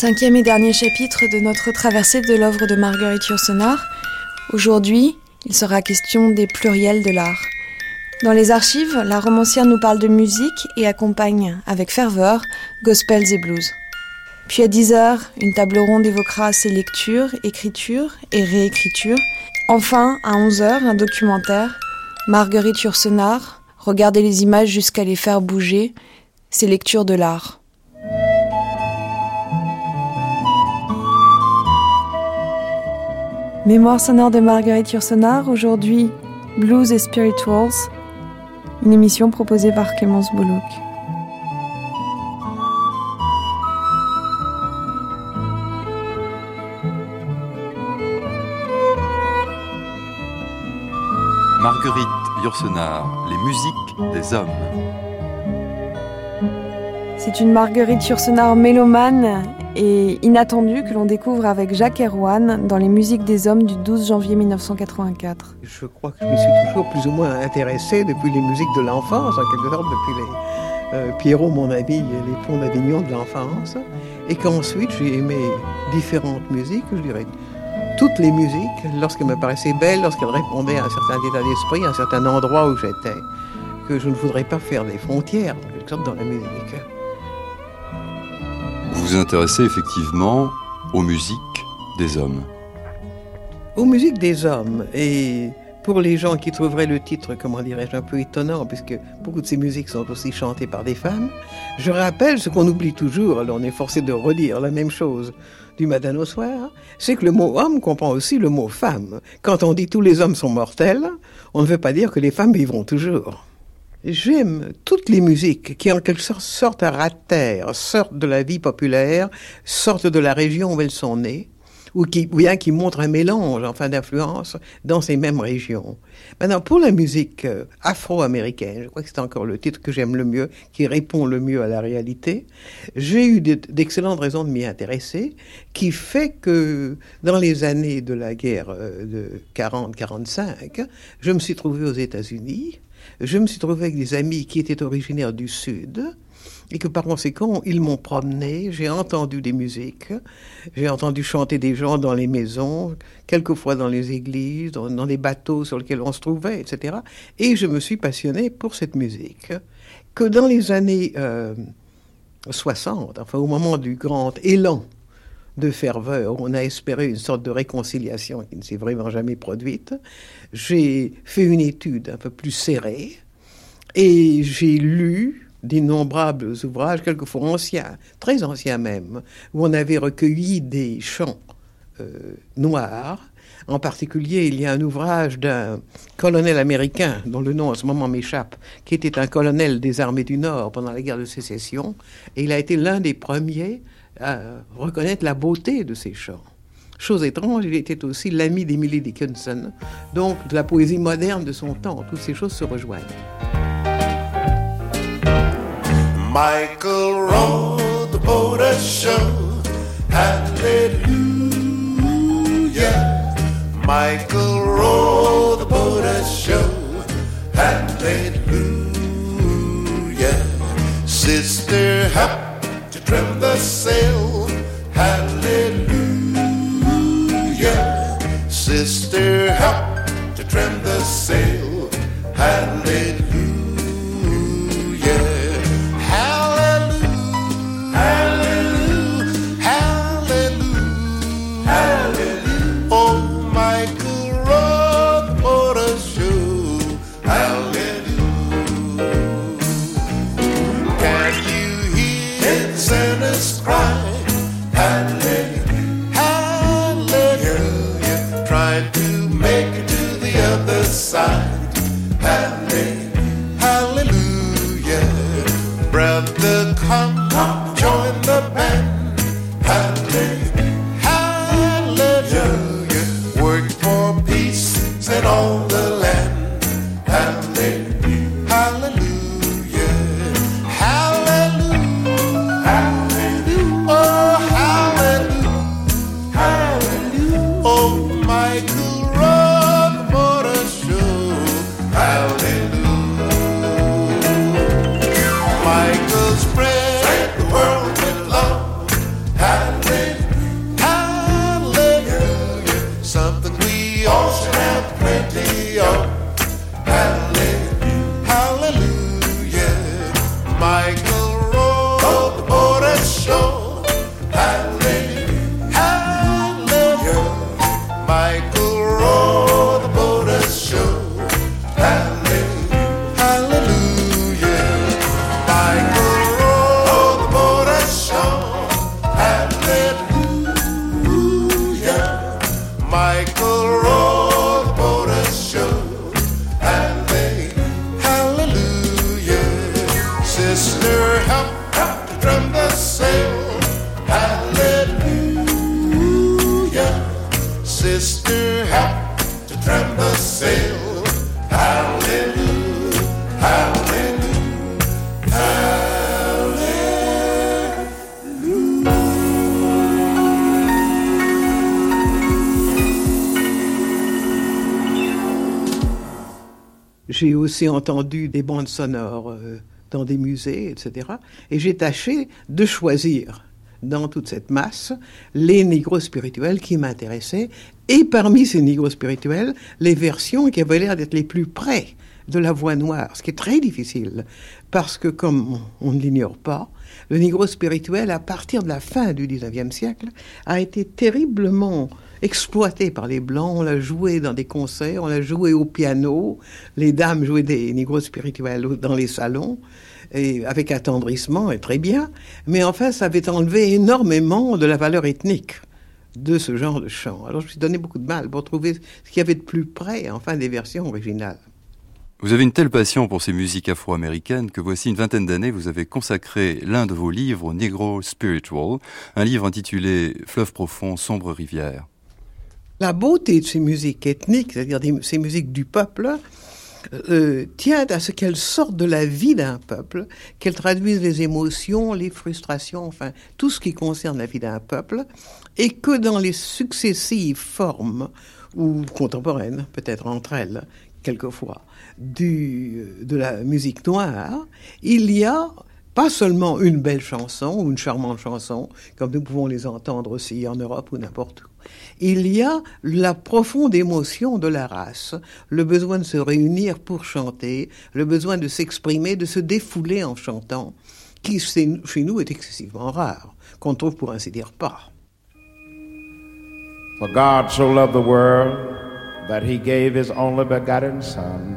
Cinquième et dernier chapitre de notre traversée de l'œuvre de Marguerite Yourcenar. Aujourd'hui, il sera question des pluriels de l'art. Dans les archives, la romancière nous parle de musique et accompagne avec ferveur gospels et blues. Puis à 10 heures, une table ronde évoquera ses lectures, écritures et réécritures. Enfin, à 11 heures, un documentaire. Marguerite Yourcenar, regardez les images jusqu'à les faire bouger, ses lectures de l'art. Mémoire sonore de Marguerite Yourcenar, aujourd'hui Blues et Spirituals, une émission proposée par Clémence Boulouk. Marguerite Yourcenar, les musiques des hommes. C'est une Marguerite Yourcenar mélomane et inattendu que l'on découvre avec Jacques Erwan dans les musiques des hommes du 12 janvier 1984. Je crois que je me suis toujours plus ou moins intéressé depuis les musiques de l'enfance, en quelque sorte depuis les euh, Pierrot, mon ami, les ponts d'Avignon de l'enfance, et qu'ensuite j'ai aimé différentes musiques, je dirais toutes les musiques, lorsqu'elles me paraissaient belles, lorsqu'elles répondaient à un certain état d'esprit, à un certain endroit où j'étais, que je ne voudrais pas faire des frontières, en quelque sorte, dans la musique. Vous vous intéressez effectivement aux musiques des hommes. Aux musiques des hommes. Et pour les gens qui trouveraient le titre, comment dirais-je, un peu étonnant, puisque beaucoup de ces musiques sont aussi chantées par des femmes, je rappelle ce qu'on oublie toujours, alors on est forcé de redire la même chose du matin au soir, c'est que le mot homme comprend aussi le mot femme. Quand on dit tous les hommes sont mortels, on ne veut pas dire que les femmes vivront toujours. J'aime toutes les musiques qui en quelque sorte sortent à ras sortent de la vie populaire, sortent de la région où elles sont nées, ou qui, bien qui montrent un mélange, enfin, d'influence dans ces mêmes régions. Maintenant, pour la musique euh, afro-américaine, je crois que c'est encore le titre que j'aime le mieux, qui répond le mieux à la réalité, j'ai eu d'excellentes raisons de m'y intéresser, qui fait que dans les années de la guerre euh, de 40-45, je me suis trouvé aux États-Unis, je me suis trouvé avec des amis qui étaient originaires du Sud et que par conséquent, ils m'ont promené, j'ai entendu des musiques, j'ai entendu chanter des gens dans les maisons, quelquefois dans les églises, dans, les bateaux sur lesquels on se trouvait, etc. Et je me suis passionné pour cette musique, que dans les années 60, euh, enfin au moment du grand élan de ferveur, on a espéré une sorte de réconciliation qui ne s'est vraiment jamais produite. J'ai fait une étude un peu plus serrée et j'ai lu d'innombrables ouvrages, quelquefois anciens, très anciens même, où on avait recueilli des chants euh, noirs. En particulier, il y a un ouvrage d'un colonel américain, dont le nom en ce moment m'échappe, qui était un colonel des armées du Nord pendant la guerre de sécession, et il a été l'un des premiers à reconnaître la beauté de ces chants. Chose étrange, il était aussi l'ami d'Emily Dickinson, donc de la poésie moderne de son temps. Toutes ces choses se rejoignent. Michael rode the boat show. Hallelujah. Michael rode the boat show. Hallelujah. Sister, help trim the sail. Hallelujah. Sister, help to trim the sail. Hallelujah. Michael J'ai aussi entendu des bandes sonores euh, dans des musées, etc. Et j'ai tâché de choisir dans toute cette masse les négros spirituels qui m'intéressaient. Et parmi ces négros spirituels, les versions qui avaient l'air d'être les plus près de la voix noire, ce qui est très difficile, parce que comme on ne l'ignore pas, le négro spirituel, à partir de la fin du XIXe siècle, a été terriblement exploité par les Blancs. On l'a joué dans des concerts, on l'a joué au piano. Les dames jouaient des négros spirituels dans les salons, et avec attendrissement et très bien. Mais enfin, ça avait enlevé énormément de la valeur ethnique de ce genre de chant. Alors je me suis donné beaucoup de mal pour trouver ce qu'il y avait de plus près, enfin, des versions originales. Vous avez une telle passion pour ces musiques afro-américaines que voici une vingtaine d'années, vous avez consacré l'un de vos livres au Negro Spiritual, un livre intitulé Fleuve profond, sombre rivière. La beauté de ces musiques ethniques, c'est-à-dire ces musiques du peuple, euh, tient à ce qu'elles sortent de la vie d'un peuple, qu'elles traduisent les émotions, les frustrations, enfin tout ce qui concerne la vie d'un peuple, et que dans les successives formes, ou contemporaines peut-être entre elles, quelquefois, du, de la musique noire, il y a pas seulement une belle chanson ou une charmante chanson, comme nous pouvons les entendre aussi en Europe ou n'importe où, il y a la profonde émotion de la race, le besoin de se réunir pour chanter, le besoin de s'exprimer, de se défouler en chantant, qui chez nous est excessivement rare, qu'on trouve pour ainsi dire pas. For God so loved the world that he gave his only begotten Son,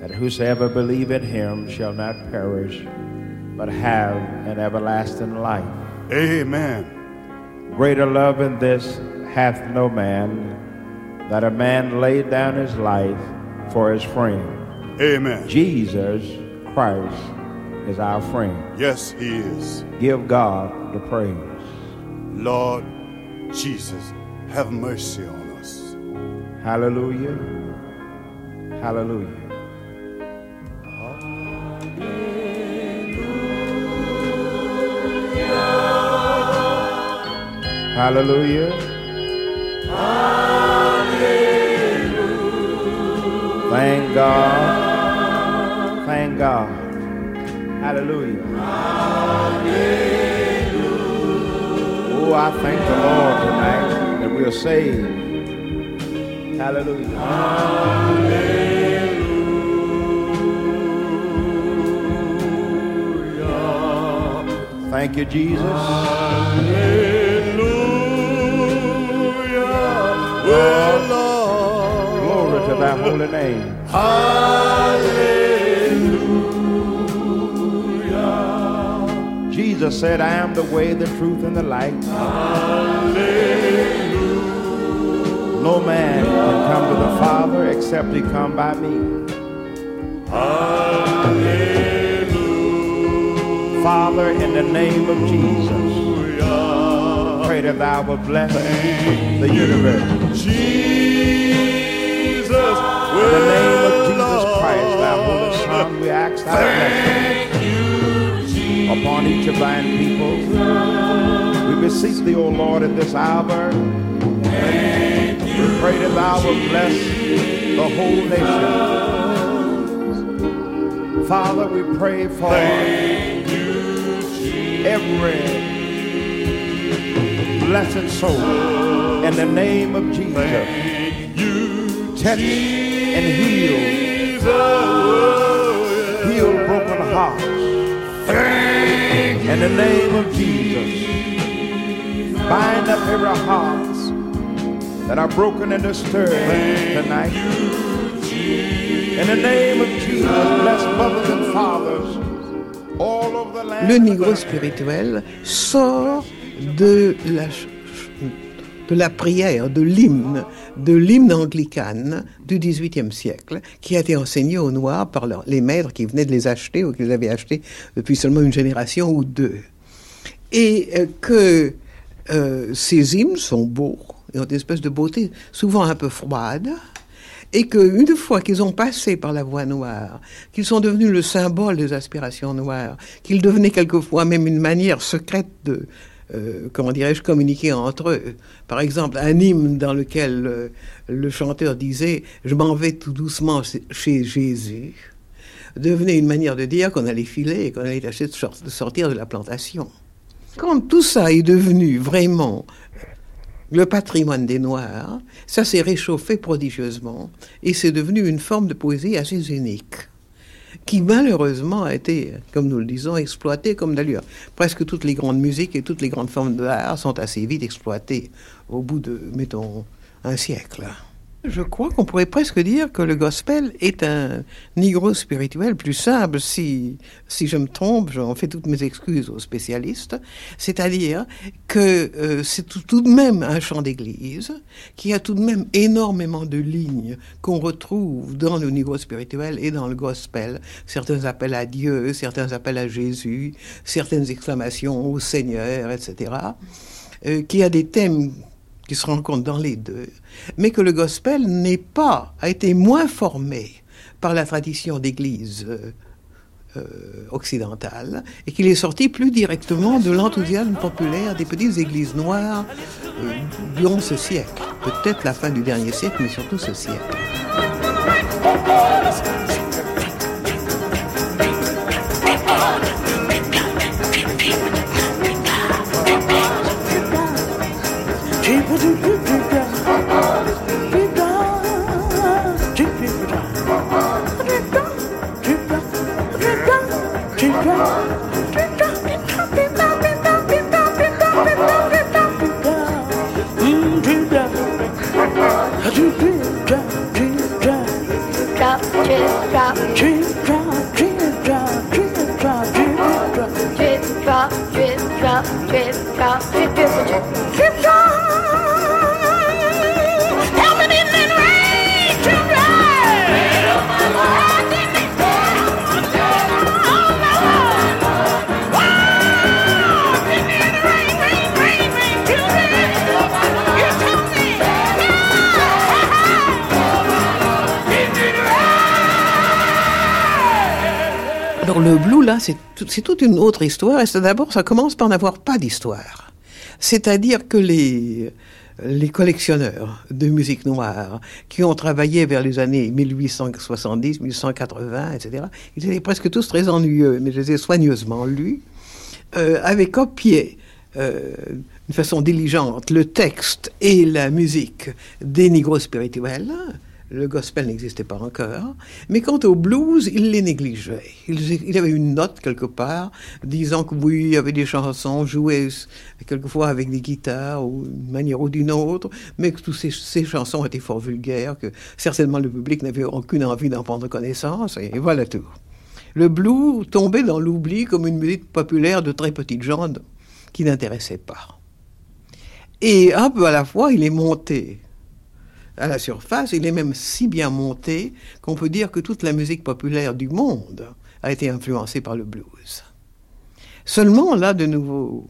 that whosoever believe in him shall not perish, but have an everlasting life. Amen. Greater love than this hath no man, that a man laid down his life for his friend. Amen. Jesus Christ is our friend. Yes, he is. Give God the praise. Lord Jesus, have mercy on us. Hallelujah. Hallelujah. Hallelujah. Hallelujah. Thank God. Thank God. Hallelujah. Hallelujah. Oh, I thank the Lord tonight that we are saved. Hallelujah. Hallelujah. Thank you, Jesus. Well, Glory to thy holy name. Hallelujah. Jesus said, I am the way, the truth, and the light. Hallelujah. No man can come to the Father except he come by me. Hallelujah. Father, in the name of Jesus, pray that thou will bless the universe. Jesus, In the name of Jesus Christ, thy holy Son, we ask thy blessing upon each of thine people. We beseech thee, O Lord, in this hour. We pray that thou will bless the whole nation. Father, we pray for every blessed soul in the name of Jesus. touch and heal. Heal broken hearts. In the name of Jesus. Bind up every heart that are broken and disturbed tonight. In the name of Jesus, bless mothers and fathers all over the land. Le Negro spirituel sort de la, de la prière, de l'hymne, de l'hymne anglicane du XVIIIe siècle, qui a été enseigné aux Noirs par les maîtres qui venaient de les acheter ou qui les avaient achetés depuis seulement une génération ou deux. Et euh, que euh, ces hymnes sont beaux, ils ont une espèce de beauté souvent un peu froide, et qu'une fois qu'ils ont passé par la voie noire, qu'ils sont devenus le symbole des aspirations noires, qu'ils devenaient quelquefois même une manière secrète de, euh, comment dirais-je, communiquer entre eux. Par exemple, un hymne dans lequel euh, le chanteur disait « Je m'en vais tout doucement chez Jésus » devenait une manière de dire qu'on allait filer et qu'on allait tâcher de sor- de sortir de la plantation. Quand tout ça est devenu vraiment le patrimoine des Noirs, ça s'est réchauffé prodigieusement et c'est devenu une forme de poésie assez unique qui malheureusement a été, comme nous le disons, exploitée comme d'ailleurs presque toutes les grandes musiques et toutes les grandes formes d'art sont assez vite exploitées au bout de, mettons, un siècle. Je crois qu'on pourrait presque dire que le gospel est un nigro spirituel plus simple. Si, si je me trompe, j'en fais toutes mes excuses aux spécialistes. C'est-à-dire que euh, c'est tout, de même un chant d'église qui a tout de même énormément de lignes qu'on retrouve dans le niveau spirituel et dans le gospel. Certains appels à Dieu, certains appels à Jésus, certaines exclamations au Seigneur, etc. Euh, qui a des thèmes qui se rencontrent dans les deux, mais que le gospel n'est pas, a été moins formé par la tradition d'église euh, euh, occidentale et qu'il est sorti plus directement de l'enthousiasme populaire des petites églises noires euh, durant ce siècle, peut-être la fin du dernier siècle, mais surtout ce siècle. Drip, drop, drip, drop, drip, drop, drip, drop, drip, drop, drip, drop, drip, drop, drip, le blue, là, c'est tout- c'est toute une autre histoire. Et d'abord, ça commence par n'avoir pas d'histoire. C'est-à-dire que les, collectionneurs de musique noire qui ont travaillé vers les années 1870, 1880, etc., ils étaient presque tous très ennuyeux, mais je les ai soigneusement lus, euh, avaient copié euh, d'une façon diligente le texte et la musique des nigros spirituels. Le gospel n'existait pas encore. Mais quant au blues, il les négligeait. Il, avait une note quelque part disant que oui, il y avait des chansons jouées quelquefois avec des guitares ou d'une manière ou d'une autre, mais que toutes ces, chansons étaient fort vulgaires, que certainement le public n'avait aucune envie d'en prendre connaissance, et voilà tout. Le blues tombait dans l'oubli comme une musique populaire de très petites gens qui n'intéressait pas. Et un peu à la fois, il est monté à la surface, il est même si bien monté qu'on peut dire que toute la musique populaire du monde a été influencée par le blues. Seulement, là, de nouveau,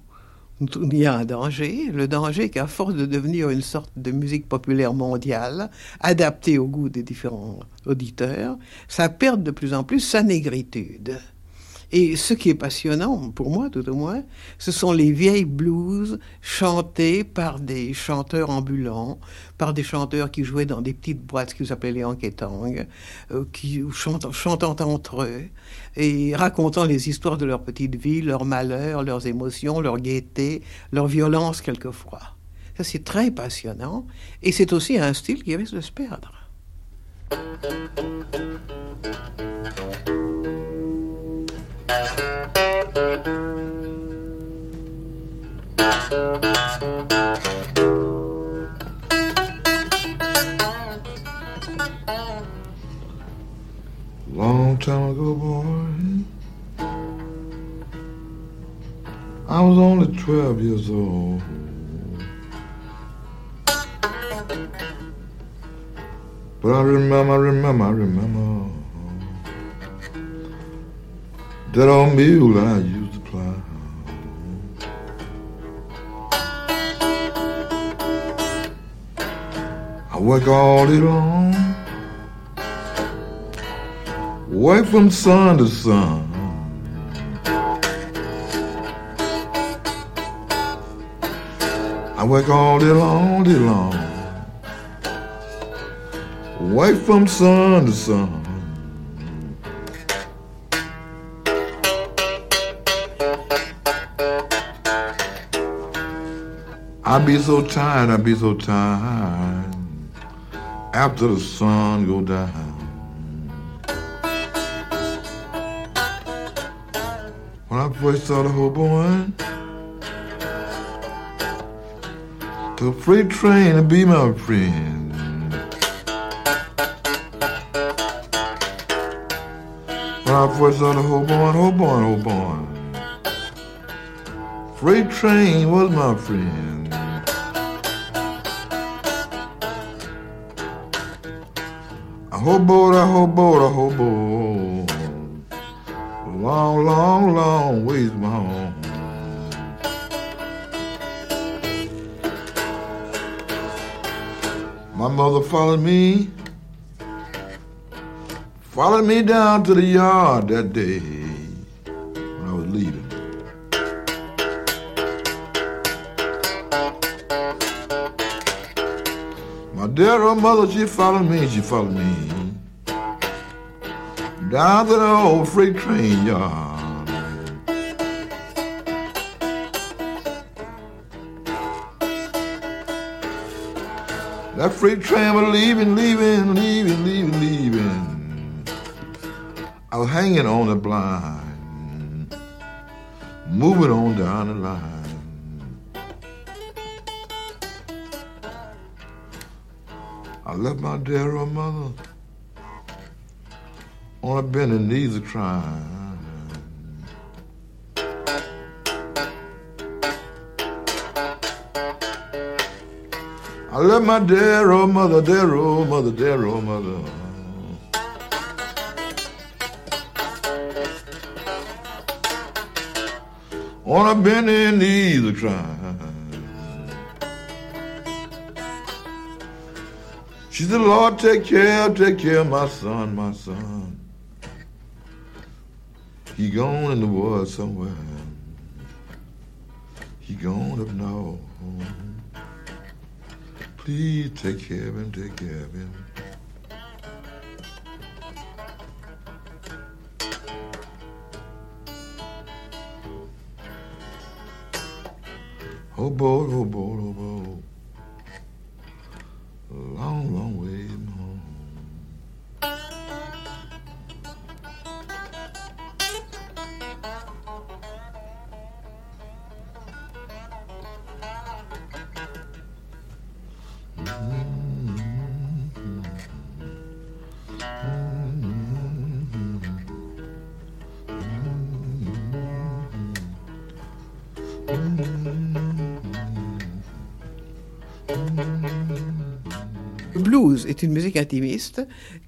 il y a un danger, le danger qu'à force de devenir une sorte de musique populaire mondiale, adaptée au goût des différents auditeurs, ça perd de plus en plus sa négritude. Et ce qui est passionnant, pour moi tout au moins, ce sont les vieilles blues chantées par des chanteurs ambulants, par des chanteurs qui jouaient dans des petites boîtes qui s'appelaient les Anketang, euh, chantant, chantant entre eux et racontant les histoires de leur petite vie, leurs malheurs, leurs émotions, leur gaieté, leur violence quelquefois. Ça c'est très passionnant et c'est aussi un style qui risque de se perdre. Time ago, boy, I was only 12 years old. But I remember, I remember, I remember that old mule I used to plow. I work all day long, way from sun to sun. I work all day long, all day long, way from sun to sun. I be so tired, I be so tired after the sun go down. First started hoboing, the freight train to be my friend. When I first started hoboing, hoboing, hoboing, freight train was my friend. I hoboed, I hoboed, I hoboed. Long, long, long ways from home. My mother followed me, followed me down to the yard that day when I was leaving. My dear old mother, she followed me, she followed me down to the old freight train yard. That freight train was leaving, leaving, leaving, leaving, leaving. I was hanging on the blind, moving on down the line. I left my dear old mother on a bending knees a crying. I left my dear old mother, dear old mother, dear old mother. On a bending knees a crying. She said, Lord, take care, take care my son, my son. He gone in the woods somewhere. He gone up now. Please take care of him, take care of him. Oh boy, oh boy, oh boy.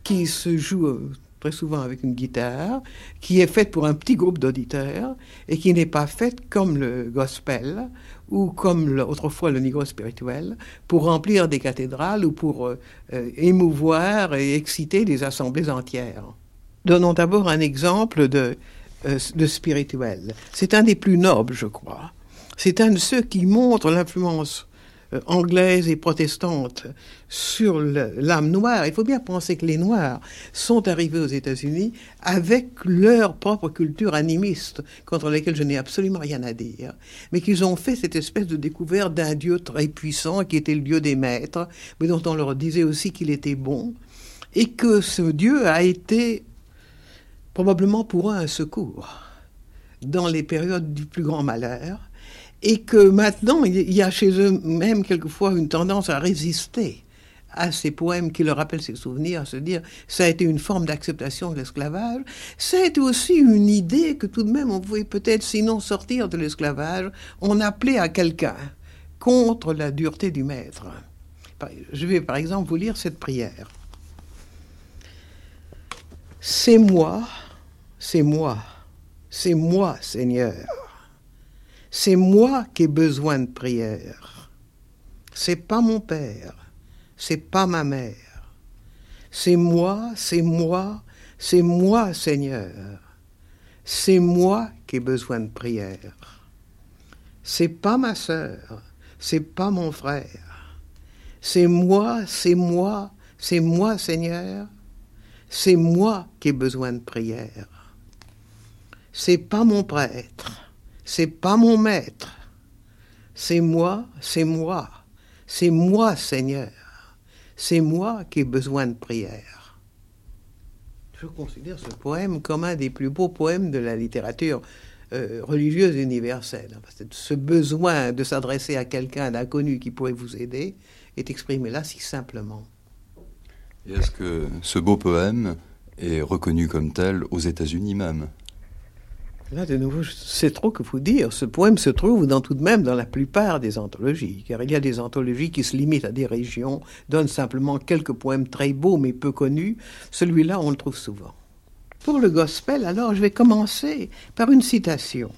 Qui se joue euh, très souvent avec une guitare, qui est faite pour un petit groupe d'auditeurs et qui n'est pas faite comme le gospel ou comme autrefois le negro spirituel pour remplir des cathédrales ou pour euh, euh, émouvoir et exciter des assemblées entières. Donnons d'abord un exemple de, de spirituel. C'est un des plus nobles, je crois. C'est un de ceux qui montrent l'influence anglaise et protestante sur l'âme noire. Il faut bien penser que les Noirs sont arrivés aux États-Unis avec leur propre culture animiste, contre laquelle je n'ai absolument rien à dire, mais qu'ils ont fait cette espèce de découverte d'un Dieu très puissant qui était le Dieu des maîtres, mais dont on leur disait aussi qu'il était bon et que ce Dieu a été probablement pour eux un secours dans les périodes du plus grand malheur, et que maintenant il y a chez eux même quelquefois une tendance à résister à ces poèmes qui leur rappellent ces souvenirs, à se dire ça a été une forme d'acceptation de l'esclavage, ça a été aussi une idée que tout de même on pouvait peut-être sinon sortir de l'esclavage, on appelait à quelqu'un contre la dureté du maître. Je vais par exemple vous lire cette prière. C'est moi, c'est moi, c'est moi, Seigneur. C'est moi qui ai besoin de prière. C'est pas mon père, c'est pas ma mère. C'est moi, c'est moi, c'est moi, Seigneur. C'est moi qui ai besoin de prière. C'est pas ma sœur, c'est pas mon frère. C'est moi, c'est moi, c'est moi, Seigneur. C'est moi qui ai besoin de prière. C'est pas mon prêtre, c'est pas mon maître. C'est moi, c'est moi, c'est moi, Seigneur. C'est moi qui ai besoin de prière. Je considère ce poème comme un des plus beaux poèmes de la littérature euh, religieuse universelle. Ce besoin de s'adresser à quelqu'un d'inconnu qui pourrait vous aider est exprimé là si simplement. Est-ce que ce beau poème est reconnu comme tel aux États-Unis même? Là, de nouveau, je sais trop que vous dire. Ce poème se trouve dans, tout de même dans la plupart des anthologies, car il y a des anthologies qui se limitent à des régions, donnent simplement quelques poèmes très beaux mais peu connus. Celui-là, on le trouve souvent. Pour le gospel, alors, je vais commencer par une citation.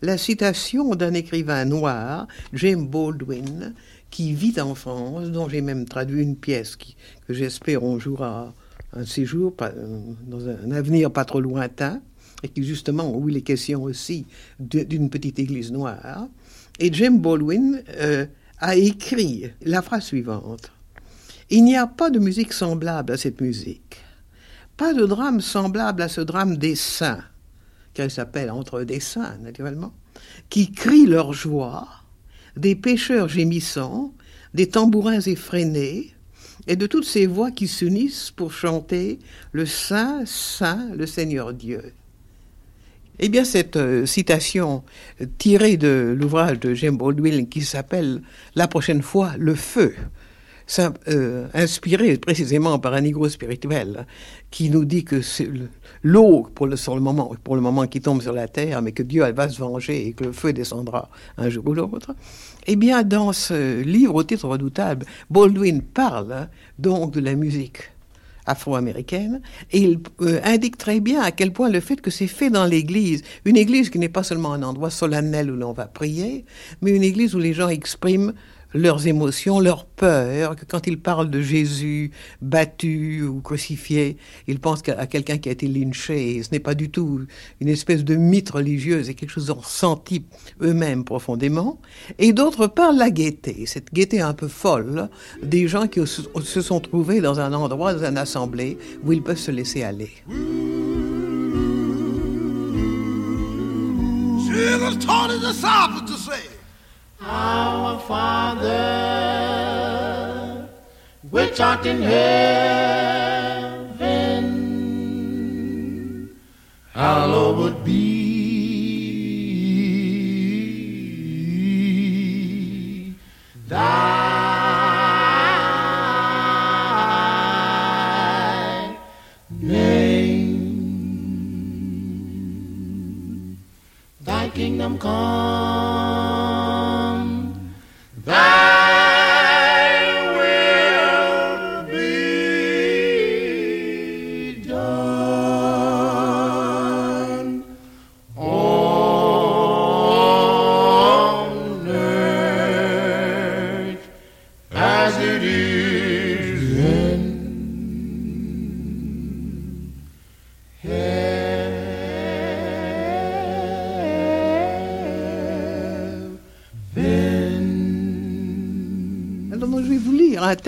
La citation d'un écrivain noir, James Baldwin, qui vit en France, dont j'ai même traduit une pièce que j'espère on jouera un séjour dans un avenir pas trop lointain et qui justement, où il est question aussi d'une petite église noire. Et James Baldwin euh, a écrit la phrase suivante. Il n'y a pas de musique semblable à cette musique. Pas de drame semblable à ce drame des saints, qu'elle s'appelle Entre des saints, naturellement, qui crient leur joie, des pêcheurs gémissants, des tambourins effrénés, et de toutes ces voix qui s'unissent pour chanter le Saint, Saint, le Seigneur Dieu. Eh bien, cette euh, citation tirée de l'ouvrage de James Baldwin qui s'appelle La prochaine fois, le feu, ça, euh, inspiré précisément par un négro spirituel qui nous dit que c'est l'eau pour le, moment, pour le moment qui tombe sur la terre, mais que Dieu elle, va se venger et que le feu descendra un jour ou l'autre. Eh bien, dans ce livre au titre redoutable, Baldwin parle donc de la musique afro-américaine, et il euh, indique très bien à quel point le fait que c'est fait dans l'église, une église qui n'est pas seulement un endroit solennel où l'on va prier, mais une église où les gens expriment leurs émotions, leurs peurs, que quand ils parlent de Jésus battu ou crucifié, ils pensent à quelqu'un qui a été lynché. Ce n'est pas du tout une espèce de mythe religieuse, c'est quelque chose qu'ils ont ressenti eux-mêmes profondément. Et d'autre part, la gaieté, cette gaieté un peu folle des gens qui se sont trouvés dans un endroit, dans une assemblée, où ils peuvent se laisser aller. Our Father, which art in heaven, hallowed be thy name. Thy kingdom come.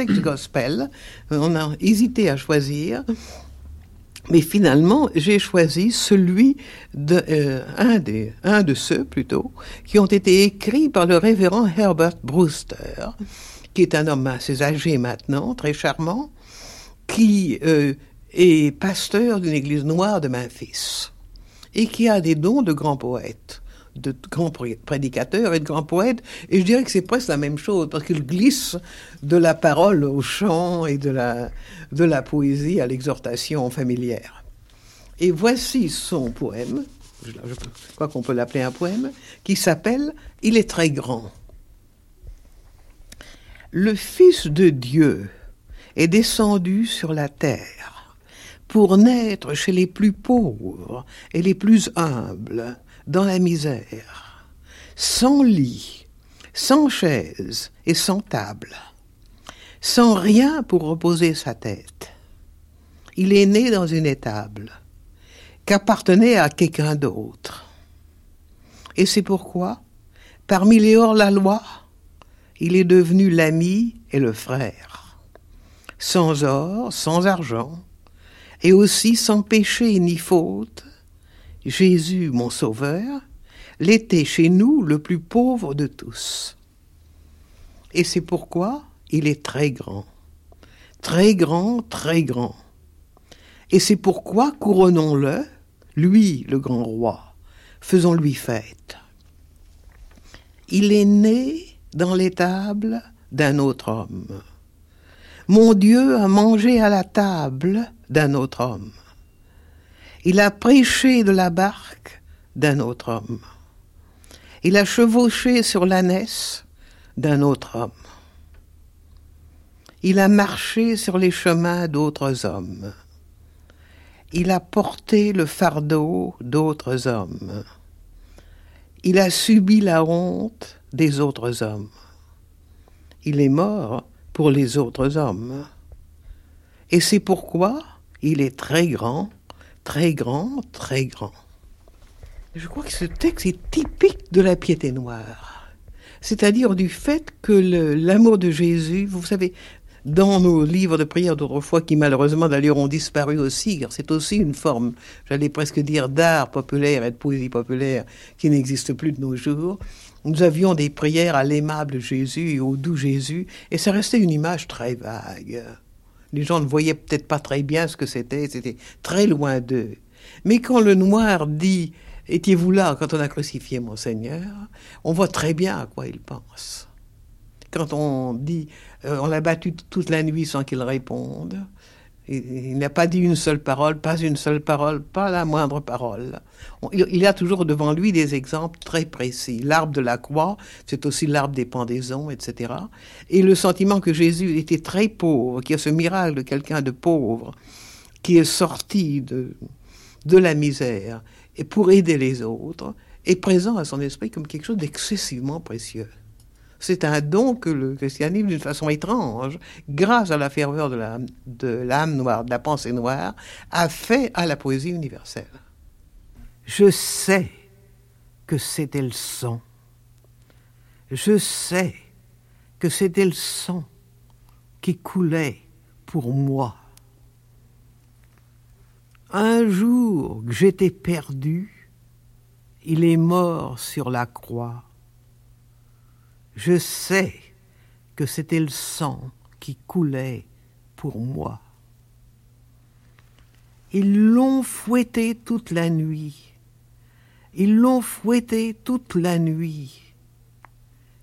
Texte gospel. Euh, On a hésité à choisir. Mais finalement, j'ai choisi celui de euh, un des un de ceux plutôt qui ont été écrits par le révérend Herbert Brewster, qui est un homme assez âgé maintenant, très charmant, qui euh, est pasteur d'une église noire de Memphis et qui a des dons de grands poètes, de grands prédicateurs et de grands poètes. Et je dirais que c'est presque la même chose parce qu'il glisse de la parole au chant et de la, de la poésie à l'exhortation familière. Et voici son poème, je crois qu'on peut l'appeler un poème, qui s'appelle Il est très grand. Le Fils de Dieu est descendu sur la terre pour naître chez les plus pauvres et les plus humbles dans la misère, sans lit, sans chaise et sans table, sans rien pour reposer sa tête. Il est né dans une étable qu'appartenait à quelqu'un d'autre. Et c'est pourquoi, parmi les hors-la-loi, il est devenu l'ami et le frère, sans or, sans argent, et aussi sans péché ni faute. Jésus, mon Sauveur, l'était chez nous le plus pauvre de tous. Et c'est pourquoi il est très grand, très grand, très grand. Et c'est pourquoi couronnons-le, lui le grand roi, faisons-lui fête. Il est né dans l'étable d'un autre homme. Mon Dieu a mangé à la table d'un autre homme. Il a prêché de la barque d'un autre homme. Il a chevauché sur l'ânesse d'un autre homme. Il a marché sur les chemins d'autres hommes. Il a porté le fardeau d'autres hommes. Il a subi la honte des autres hommes. Il est mort pour les autres hommes. Et c'est pourquoi il est très grand, très grand, très grand. Je crois que ce texte est typique de la piété noire. C'est-à-dire du fait que l'amour de Jésus, vous savez, dans nos livres de prière d'autrefois, qui malheureusement d'ailleurs ont disparu aussi, car c'est aussi une forme, j'allais presque dire, d'art populaire et de poésie populaire qui n'existe plus de nos jours, nous avions des prières à l'aimable Jésus et au doux Jésus, et ça restait une image très vague. Les gens ne voyaient peut-être pas très bien ce que c'était, c'était très loin d'eux. Mais quand le noir dit Étiez-vous là quand on a crucifié mon Seigneur on voit très bien à quoi il pense. Quand on dit euh, On l'a battu toute la nuit sans qu'il réponde, il n'a pas dit une seule parole, pas une seule parole, pas la moindre parole. Il a toujours devant lui des exemples très précis. L'arbre de la croix, c'est aussi l'arbre des pendaisons, etc. Et le sentiment que Jésus était très pauvre, qu'il y a ce miracle de quelqu'un de pauvre, qui est sorti de, de la misère et pour aider les autres, est présent à son esprit comme quelque chose d'excessivement précieux. C'est un don que le christianisme, d'une façon étrange, grâce à la ferveur de l'âme noire, de la pensée noire, a fait à la poésie universelle. Je sais que c'était le sang. Je sais que c'était le sang qui coulait pour moi. Un jour que j'étais perdu, il est mort sur la croix. Je sais que c'était le sang qui coulait pour moi. Ils l'ont fouetté toute la nuit. Ils l'ont fouetté toute la nuit.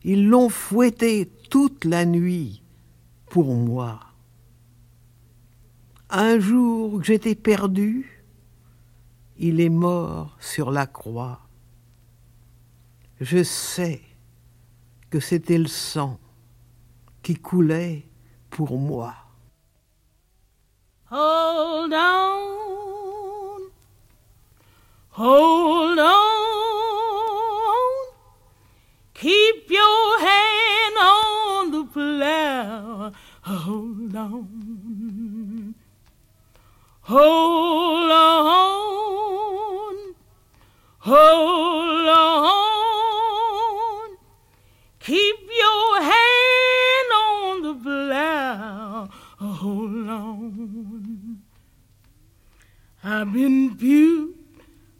Ils l'ont fouetté toute la nuit pour moi. Un jour que j'étais perdu, il est mort sur la croix. Je sais que c'était le sang qui coulait pour moi. Hold on, hold on, keep your hand on the plow. Hold on, hold on, hold on. On. I've been viewed,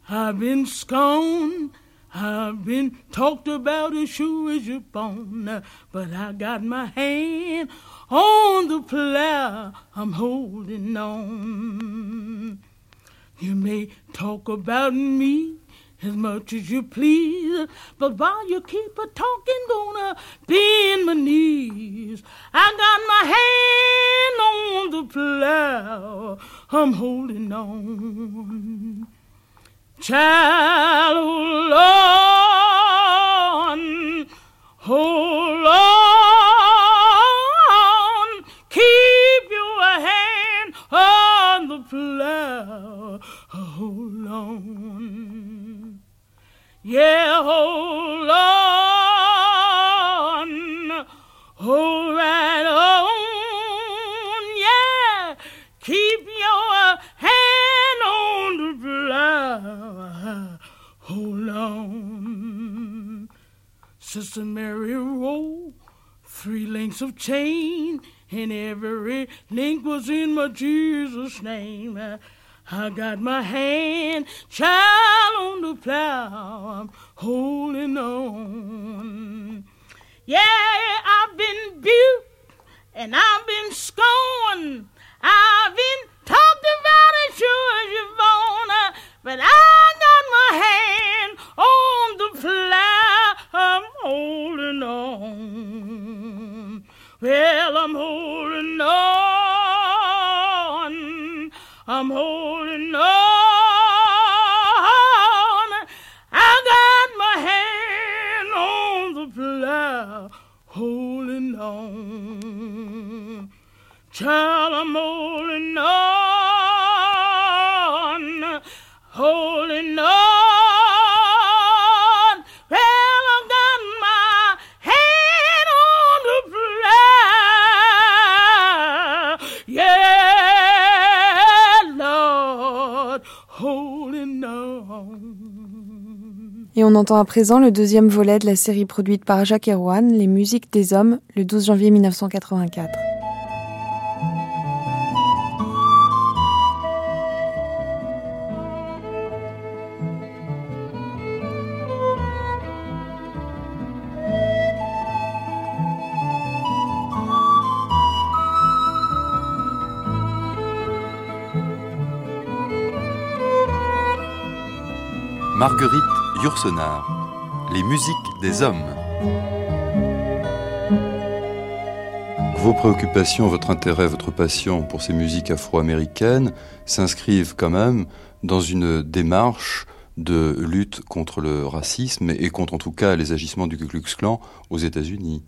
I've been scorned, I've been talked about as sure as you're born, but I got my hand on the plow. I'm holding on. You may talk about me as much as you please, but while you keep a talking, gonna bend my knees. I got my hand on the plow. I'm holding on. Child, hold on, hold on, keep your hand on the plow, hold on, yeah, hold on, hold right on, yeah, keep your hand on the plow, hold on. Sister Mary rolled three links of chain, and every link was in my Jesus' name. I got my hand, child, on the plow. I'm holding on. Yeah, I've been built and I've been scorned. I've been talked about as sure as you're born. uh, But I got my hand on the plow. I'm holding on. Well, I'm holding on. I'm holding on. I got my hand on the plow, holding on. Child, I'm holding On entend à présent le deuxième volet de la série produite par Jacques Erwan, Les musiques des hommes, le 12 janvier 1984. Marguerite Yourcenar, Les musiques des hommes. Vos préoccupations, votre intérêt, votre passion pour ces musiques afro-américaines s'inscrivent quand même dans une démarche de lutte contre le racisme et contre en tout cas les agissements du Ku Klux Klan aux États-Unis.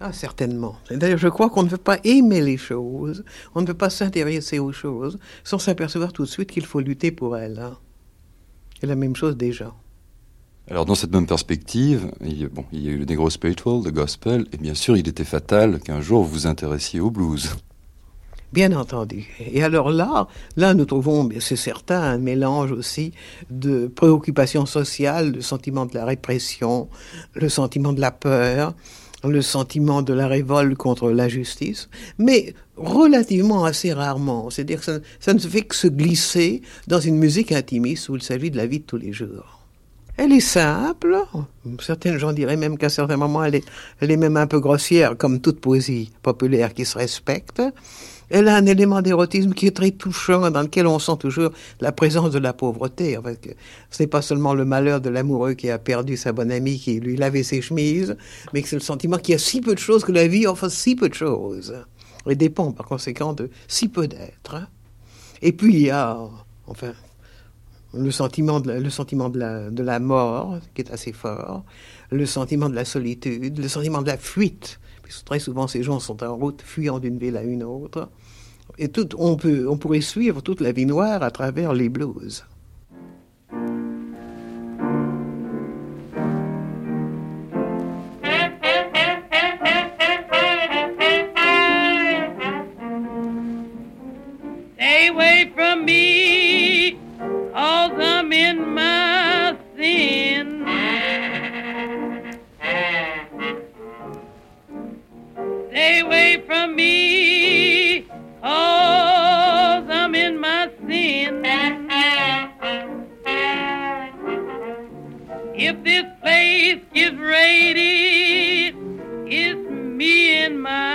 Ah, certainement. D'ailleurs, je crois qu'on ne peut pas aimer les choses, on ne peut pas s'intéresser aux choses sans s'apercevoir tout de suite qu'il faut lutter pour elles. hein. C'est la même chose déjà. Alors dans cette même perspective, il bon, il y a eu le Negro Spiritual, le Gospel, et bien sûr il était fatal qu'un jour vous vous intéressiez au blues. Bien entendu. Et alors là, là nous trouvons, c'est certain, un mélange aussi de préoccupations sociales, le sentiment de la répression, le sentiment de la peur, le sentiment de la révolte contre l'injustice, mais relativement assez rarement. C'est-à-dire que ça, ça ne fait que se glisser dans une musique intimiste où il s'agit de la vie de tous les jours. Elle est simple, certains gens diraient même qu'à certains moments elle est, elle est même un peu grossière, comme toute poésie populaire qui se respecte. Elle a un élément d'érotisme qui est très touchant, dans lequel on sent toujours la présence de la pauvreté. En fait, ce n'est pas seulement le malheur de l'amoureux qui a perdu sa bonne amie qui lui lavait ses chemises, mais que c'est le sentiment qu'il y a si peu de choses, que la vie offre si peu de choses, et dépend par conséquent de si peu d'êtres. Et puis il y a, enfin, le sentiment de la, le sentiment de la, de la mort, qui est assez fort, le sentiment de la solitude, le sentiment de la fuite, puisque très souvent ces gens sont en route, fuyant d'une ville à une autre. Et tout, on, peut, on pourrait suivre toute la vie noire à travers les blues. in my sin. Stay away from me, cause I'm in my sin. If this place gets raided, it's me and my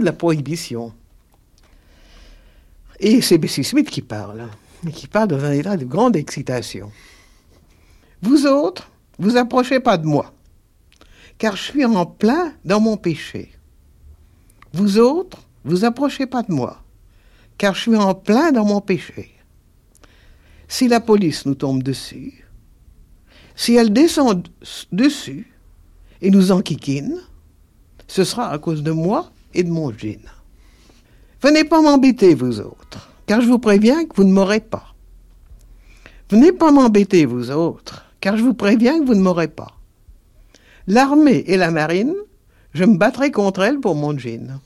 de la prohibition. Et c'est Bessie Smith qui parle, et qui parle dans un état de grande excitation. Vous autres, vous approchez pas de moi, car je suis en plein dans mon péché. Vous autres, vous approchez pas de moi, car je suis en plein dans mon péché. Si la police nous tombe dessus, si elle descend dessus et nous enquiquine, ce sera à cause de moi et de mon gin. Venez pas m'embêter, vous autres, car je vous préviens que vous ne m'aurez pas. Venez pas m'embêter, vous autres, car je vous préviens que vous ne m'aurez pas. L'armée et la marine, je me battrai contre elles pour mon gin.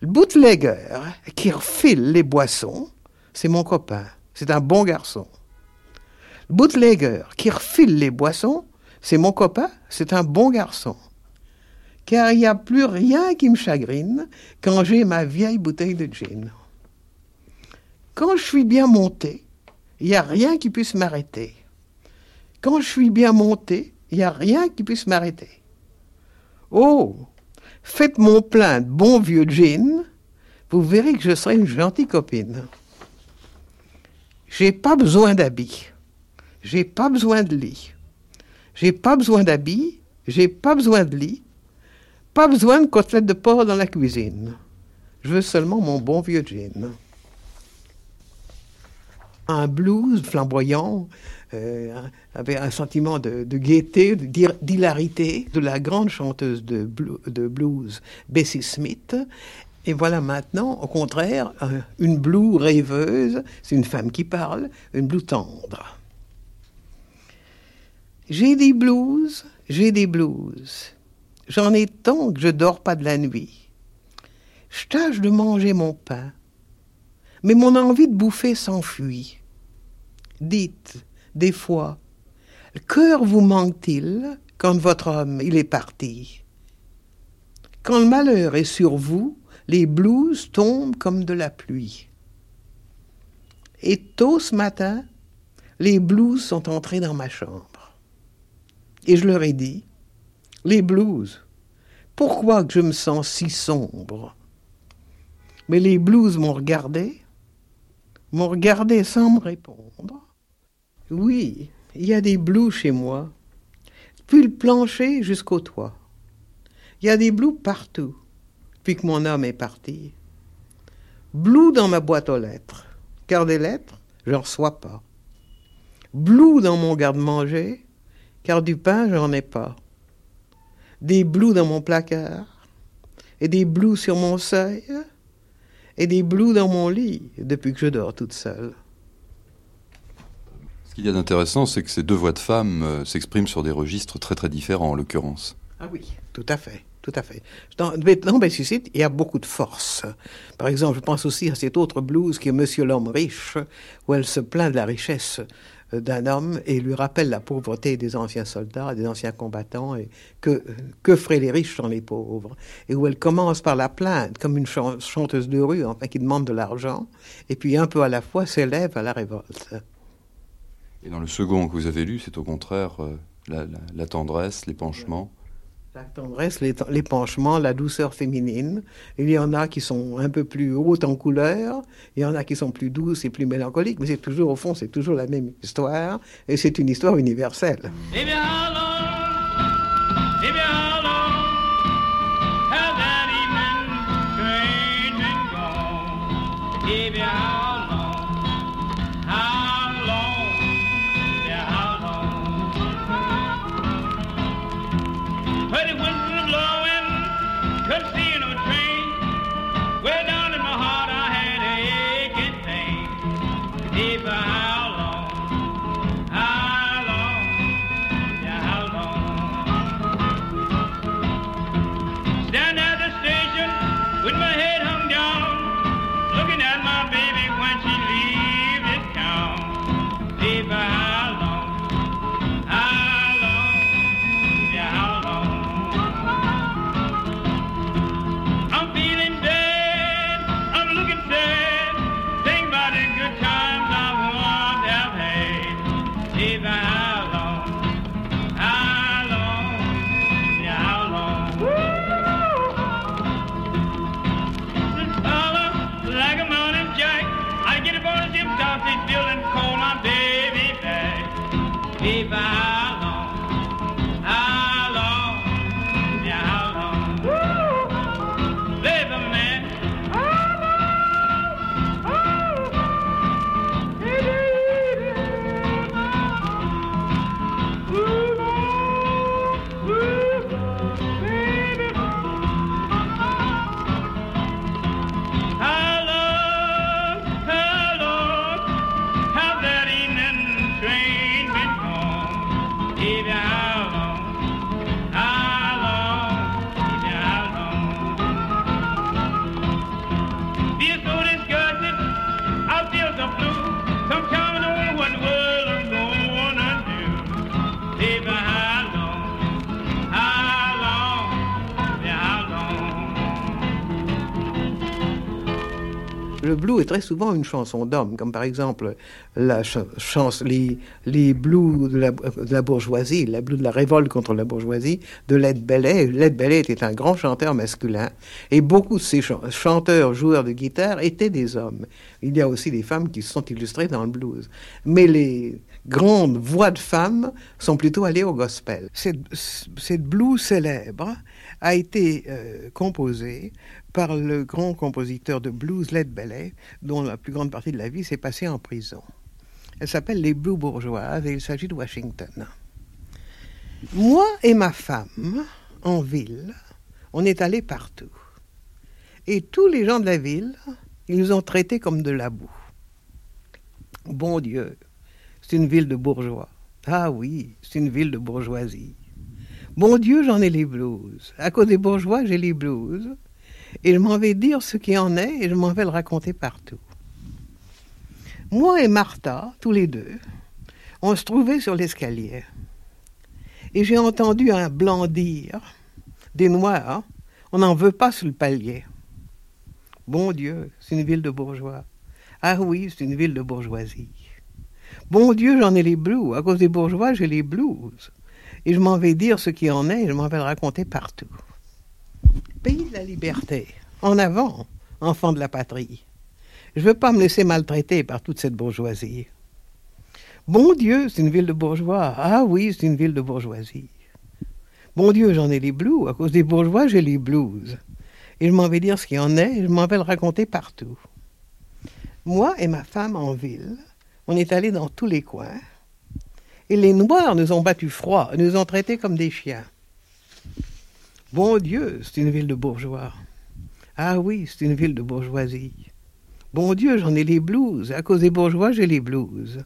Le bootlegger qui refile les boissons, c'est mon copain, c'est un bon garçon. Le bootlegger qui refile les boissons, c'est mon copain, c'est un bon garçon car il n'y a plus rien qui me chagrine quand j'ai ma vieille bouteille de gin. Quand je suis bien monté, il n'y a rien qui puisse m'arrêter. Quand je suis bien monté, il n'y a rien qui puisse m'arrêter. Oh, faites mon plein de bon vieux gin, vous verrez que je serai une gentille copine. J'ai pas besoin d'habits, j'ai pas besoin de lit, j'ai pas besoin d'habits, j'ai pas besoin de lit, pas besoin de côtelettes de porc dans la cuisine. Je veux seulement mon bon vieux gin. Un blues flamboyant, euh, avec un sentiment de, de gaieté, d'hilarité de la grande chanteuse de, blues, Bessie Smith. Et voilà maintenant, au contraire, une blue rêveuse, c'est une femme qui parle, une blue tendre. J'ai des blues, j'ai des blues. J'en ai tant que je dors pas de la nuit. Je tâche de manger mon pain, mais mon envie de bouffer s'enfuit. Dites, des fois, le cœur vous manque-t-il quand votre homme il est parti? Quand le malheur est sur vous, les blues tombent comme de la pluie. Et tôt ce matin, les blues sont entrés dans ma chambre. Et je leur ai dit, les blues. Pourquoi que je me sens si sombre? Mais les blues m'ont regardé, m'ont regardé sans me répondre. Oui, il y a des blues chez moi, depuis le plancher jusqu'au toit. Il y a des blues partout, depuis que mon homme est parti. Blue dans ma boîte aux lettres, car des lettres, j'en reçois pas. Blue dans mon garde-manger, car du pain, j'en ai pas des blues dans mon placard, et des blues sur mon seuil, et des blues dans mon lit depuis que je dors toute seule. Ce qu'il y a d'intéressant, c'est que ces deux voix de femmes euh, s'expriment sur des registres très très différents en l'occurrence. Ah oui, tout à fait. Tout à fait. Dans, dans Bessie il y a beaucoup de force. Par exemple, je pense aussi à cet autre blues qui est Monsieur l'homme riche, où elle se plaint de la richesse d'un homme et lui rappelle la pauvreté des anciens soldats, des anciens combattants, et que, que feraient les riches sans les pauvres. Et où elle commence par la plainte, comme une chanteuse de rue, enfin, qui demande de l'argent, et puis un peu à la fois s'élève à la révolte. Et dans le second que vous avez lu, c'est au contraire euh, la, la, la, tendresse, l'épanchement. La tendresse, l'épanchement, la douceur féminine. Il y en a qui sont un peu plus hautes en couleur, il y en a qui sont plus douces et plus mélancoliques, mais c'est toujours, au fond, c'est toujours la même histoire, et c'est une histoire universelle. Eh looking at my baby when she leaves this town. Eh bien, Le blues est très souvent une chanson d'homme, comme par exemple la ch chance, les, blues de la, la bourgeoisie, la blues de la révolte contre la bourgeoisie de Led Bellet. Led Bellet était un grand chanteur masculin et beaucoup de ces ch chanteurs, joueurs de guitare étaient des hommes. Il y a aussi des femmes qui se sont illustrées dans le blues. Mais les grandes voix de femmes sont plutôt allées au gospel. Cette, cette blues célèbre a été euh, composée par le grand compositeur de blues Led Bellet, dont la plus grande partie de la vie s'est passée en prison. Elle s'appelle Les Blues Bourgeoises et il s'agit de Washington. Moi et ma femme, en ville, on est allés partout. Et tous les gens de la ville, ils nous ont traités comme de la boue. Bon Dieu, c'est une ville de bourgeois. Ah oui, c'est une ville de bourgeoisie. Bon Dieu, j'en ai les blues. À cause des bourgeois, j'ai les blues. Et je m'en vais dire ce qui en est et je m'en vais le raconter partout. Moi et Martha, tous les deux, on se trouvait sur l'escalier. Et j'ai entendu un blanc dire Des noirs, on n'en veut pas sur le palier. Bon Dieu, c'est une ville de bourgeois. Ah oui, c'est une ville de bourgeoisie. Bon Dieu, j'en ai les blues. À cause des bourgeois, j'ai les blues. Et je m'en vais dire ce qui en est et je m'en vais le raconter partout. Pays de la liberté. En avant, enfant de la patrie. Je ne veux pas me laisser maltraiter par toute cette bourgeoisie. Bon Dieu, c'est une ville de bourgeois. Ah oui, c'est une ville de bourgeoisie. Bon Dieu, j'en ai les blues. À cause des bourgeois, j'ai les blues. Et je m'en vais dire ce qui en est et je m'en vais le raconter partout. Moi et ma femme en ville, on est allés dans tous les coins. Et les Noirs nous ont battus froid, nous ont traités comme des chiens. Bon Dieu, c'est une ville de bourgeois. Ah oui, c'est une ville de bourgeoisie. Bon Dieu, j'en ai les blues. À cause des bourgeois, j'ai les blues.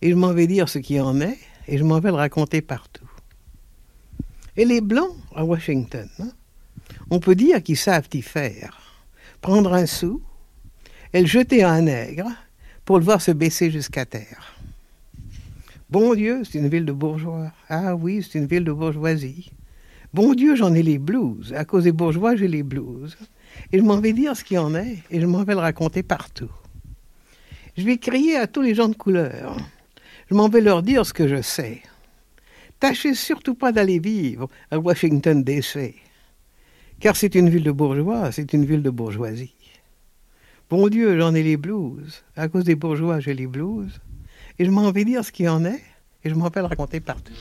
et je m'en vais dire ce qui en est, et je m'en vais le raconter partout. Et les Blancs à Washington, hein, on peut dire qu'ils savent y faire. Prendre un sou et le jeter à un nègre pour le voir se baisser jusqu'à terre. Bon Dieu, c'est une ville de bourgeois. Ah oui, c'est une ville de bourgeoisie. Bon Dieu, j'en ai les blues. À cause des bourgeois, j'ai les blues. Et je m'en vais dire ce qu'il en est, et je m'en vais le raconter partout. Je vais crier à tous les gens de couleur. Je m'en vais leur dire ce que je sais. Tâchez surtout pas d'aller vivre à Washington DC. Car c'est une ville de bourgeois, c'est une ville de bourgeoisie. Bon Dieu, j'en ai les blues. À cause des bourgeois, j'ai les blues. Et je m'en vais dire ce qu'il en est, et je m'en vais le raconter partout.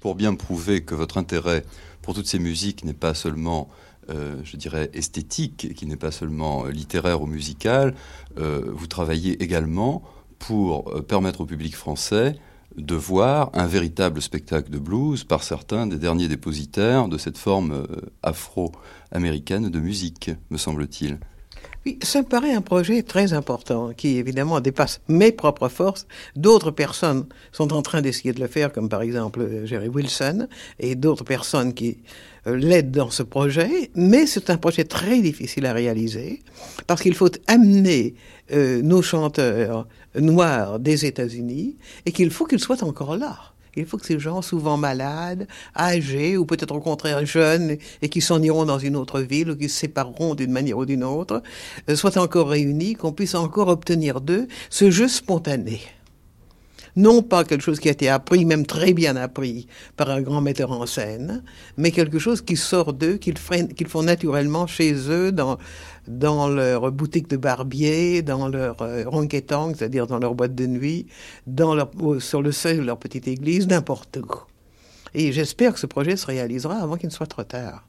Pour bien prouver que votre intérêt pour toutes ces musiques n'est pas seulement, euh, je dirais, esthétique, qui n'est pas seulement euh, littéraire ou musical, euh, vous travaillez également pour permettre au public français de voir un véritable spectacle de blues par certains des derniers dépositaires de cette forme euh, afro-américaine de musique, me semble-t-il. Oui, ça me paraît un projet très important qui évidemment dépasse mes propres forces. D'autres personnes sont en train d'essayer de le faire, comme par exemple Jerry Wilson et d'autres personnes qui euh, l'aident dans ce projet. Mais c'est un projet très difficile à réaliser parce qu'il faut amener euh, nos chanteurs noirs des États-Unis et qu'il faut qu'ils soient encore là. Il faut que ces gens, souvent malades, âgés ou peut-être au contraire jeunes et qui s'en iront dans une autre ville ou qui se sépareront d'une manière ou d'une autre, euh, soient encore réunis, qu'on puisse encore obtenir d'eux ce jeu spontané. Non pas quelque chose qui a été appris, même très bien appris, par un grand metteur en scène, mais quelque chose qui sort d'eux, qu'ils font naturellement chez eux, dans, dans leur boutique de barbier, dans leur euh, ronquetang, c'est-à-dire dans leur boîte de nuit, dans sur le seuil de leur petite église, n'importe où. Et j'espère que ce projet se réalisera avant qu'il ne soit trop tard.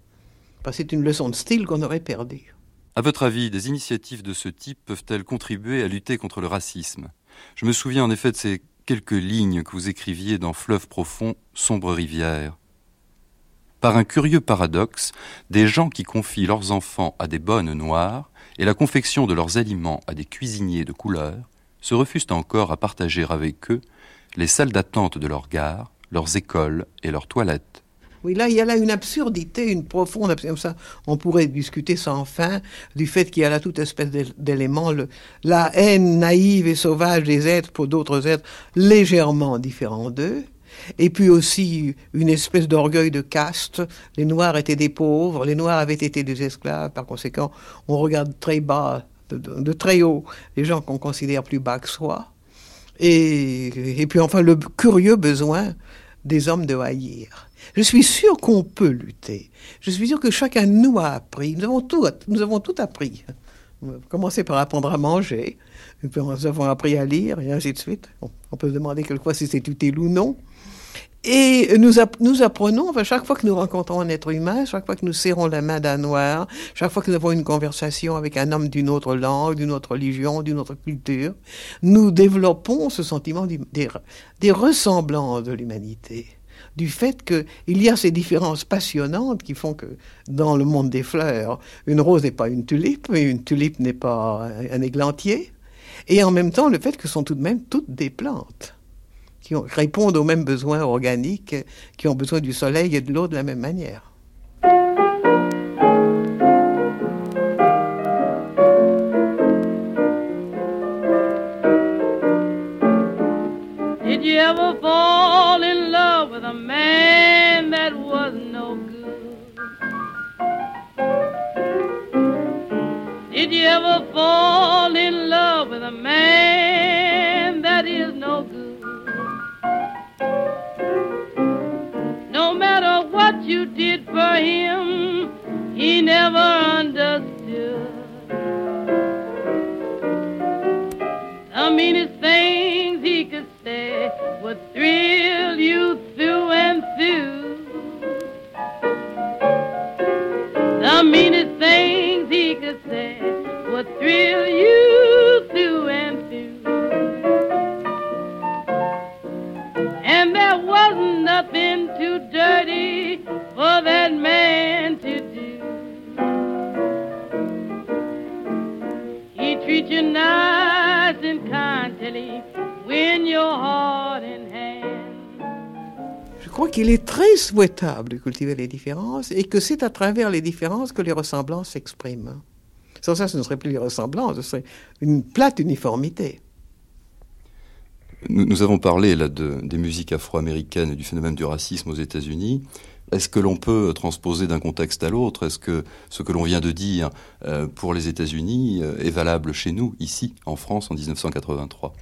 Parce que c'est une leçon de style qu'on aurait perdue. À votre avis, des initiatives de ce type peuvent-elles contribuer à lutter contre le racisme? Je me souviens en effet de ces quelques lignes que vous écriviez dans Fleuve profond, sombre rivière. Par un curieux paradoxe, des gens qui confient leurs enfants à des bonnes noires et la confection de leurs aliments à des cuisiniers de couleur se refusent encore à partager avec eux les salles d'attente de leurs gares, leurs écoles et leurs toilettes. Oui, là, il y a là une absurdité, une profonde absurdité. Ça, on pourrait discuter sans fin du fait qu'il y a là toute espèce d'é- d'éléments, la haine naïve et sauvage des êtres pour d'autres êtres légèrement différents d'eux. Et puis aussi une espèce d'orgueil de caste. Les Noirs étaient des pauvres, les Noirs avaient été des esclaves. Par conséquent, on regarde très bas, de, très haut, les gens qu'on considère plus bas que soi. Et, puis enfin, le curieux besoin des hommes de haïr. Je suis sûr qu'on peut lutter. Je suis sûr que chacun de nous a appris. Nous avons tout, nous avons tout appris. Commencé par apprendre à manger, puis nous avons appris à lire, et ainsi de suite. On peut se demander quelquefois si c'est utile ou non. Et nous, app- nous apprenons, enfin, chaque fois que nous rencontrons un être humain, chaque fois que nous serrons la main d'un noir, chaque fois que nous avons une conversation avec un homme d'une autre langue, d'une autre religion, d'une autre culture, nous développons ce sentiment des, des ressemblances de l'humanité. Du fait qu'il y a ces différences passionnantes qui font que dans le monde des fleurs, une rose n'est pas une tulipe, et une tulipe n'est pas un églantier. Et en même temps, le fait que ce sont tout de même toutes des plantes qui ont- répondent aux mêmes besoins organiques, qui ont besoin du soleil et de l'eau de la même manière. Did you ever fall in love with a man that was no good? Did you ever fall souhaitable de cultiver les différences et que c'est à travers les différences que les ressemblances s'expriment. Sans ça, ce ne serait plus les ressemblances, ce serait une plate uniformité. Nous, nous avons parlé là de, des musiques afro-américaines et du phénomène du racisme aux États-Unis. Est-ce que l'on peut transposer d'un contexte à l'autre? Est-ce que ce que l'on vient de dire euh, pour les États-Unis euh, est valable chez nous, ici, en France, en 1983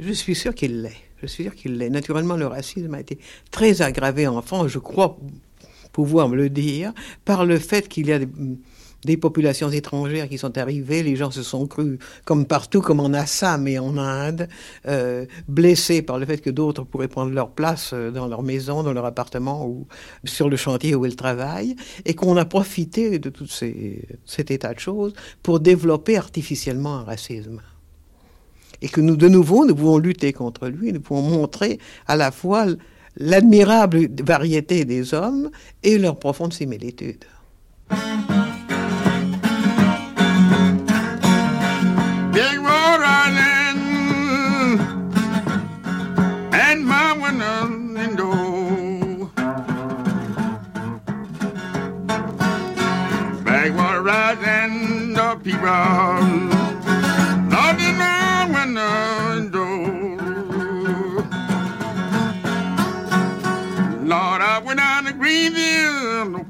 Je suis sûr qu'il l'est. Je suis sûr qu'il l'est. Naturellement, le racisme a été très aggravé en France, je crois pouvoir me le dire, par le fait qu'il y a des, populations étrangères qui sont arrivées. Les gens se sont crus, comme partout, comme en Assam et en Inde, euh, blessés par le fait que d'autres pourraient prendre leur place euh, dans leur maison, dans leur appartement ou sur le chantier où ils travaillent, et qu'on a profité de tout ces, cet état de choses pour développer artificiellement un racisme et que nous, de nouveau, nous pouvons lutter contre lui, nous pouvons montrer à la fois l'admirable variété des hommes et leur profonde similitude.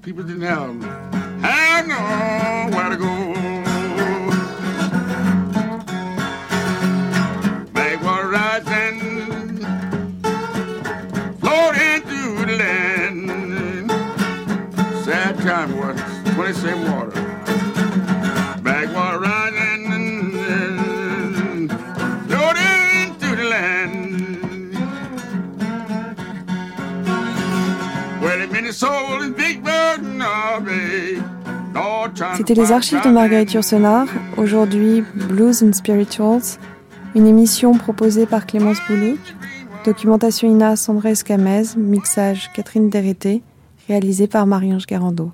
people didn't have them. I know. C'était les archives de. Marguerite Yourcenar. Aujourd'hui, Blues and Spirituals, une émission proposée par Clémence Boulouk. Documentation Ina Sandré Escamez, mixage Catherine Derreté, réalisé par Marie-Ange Garando.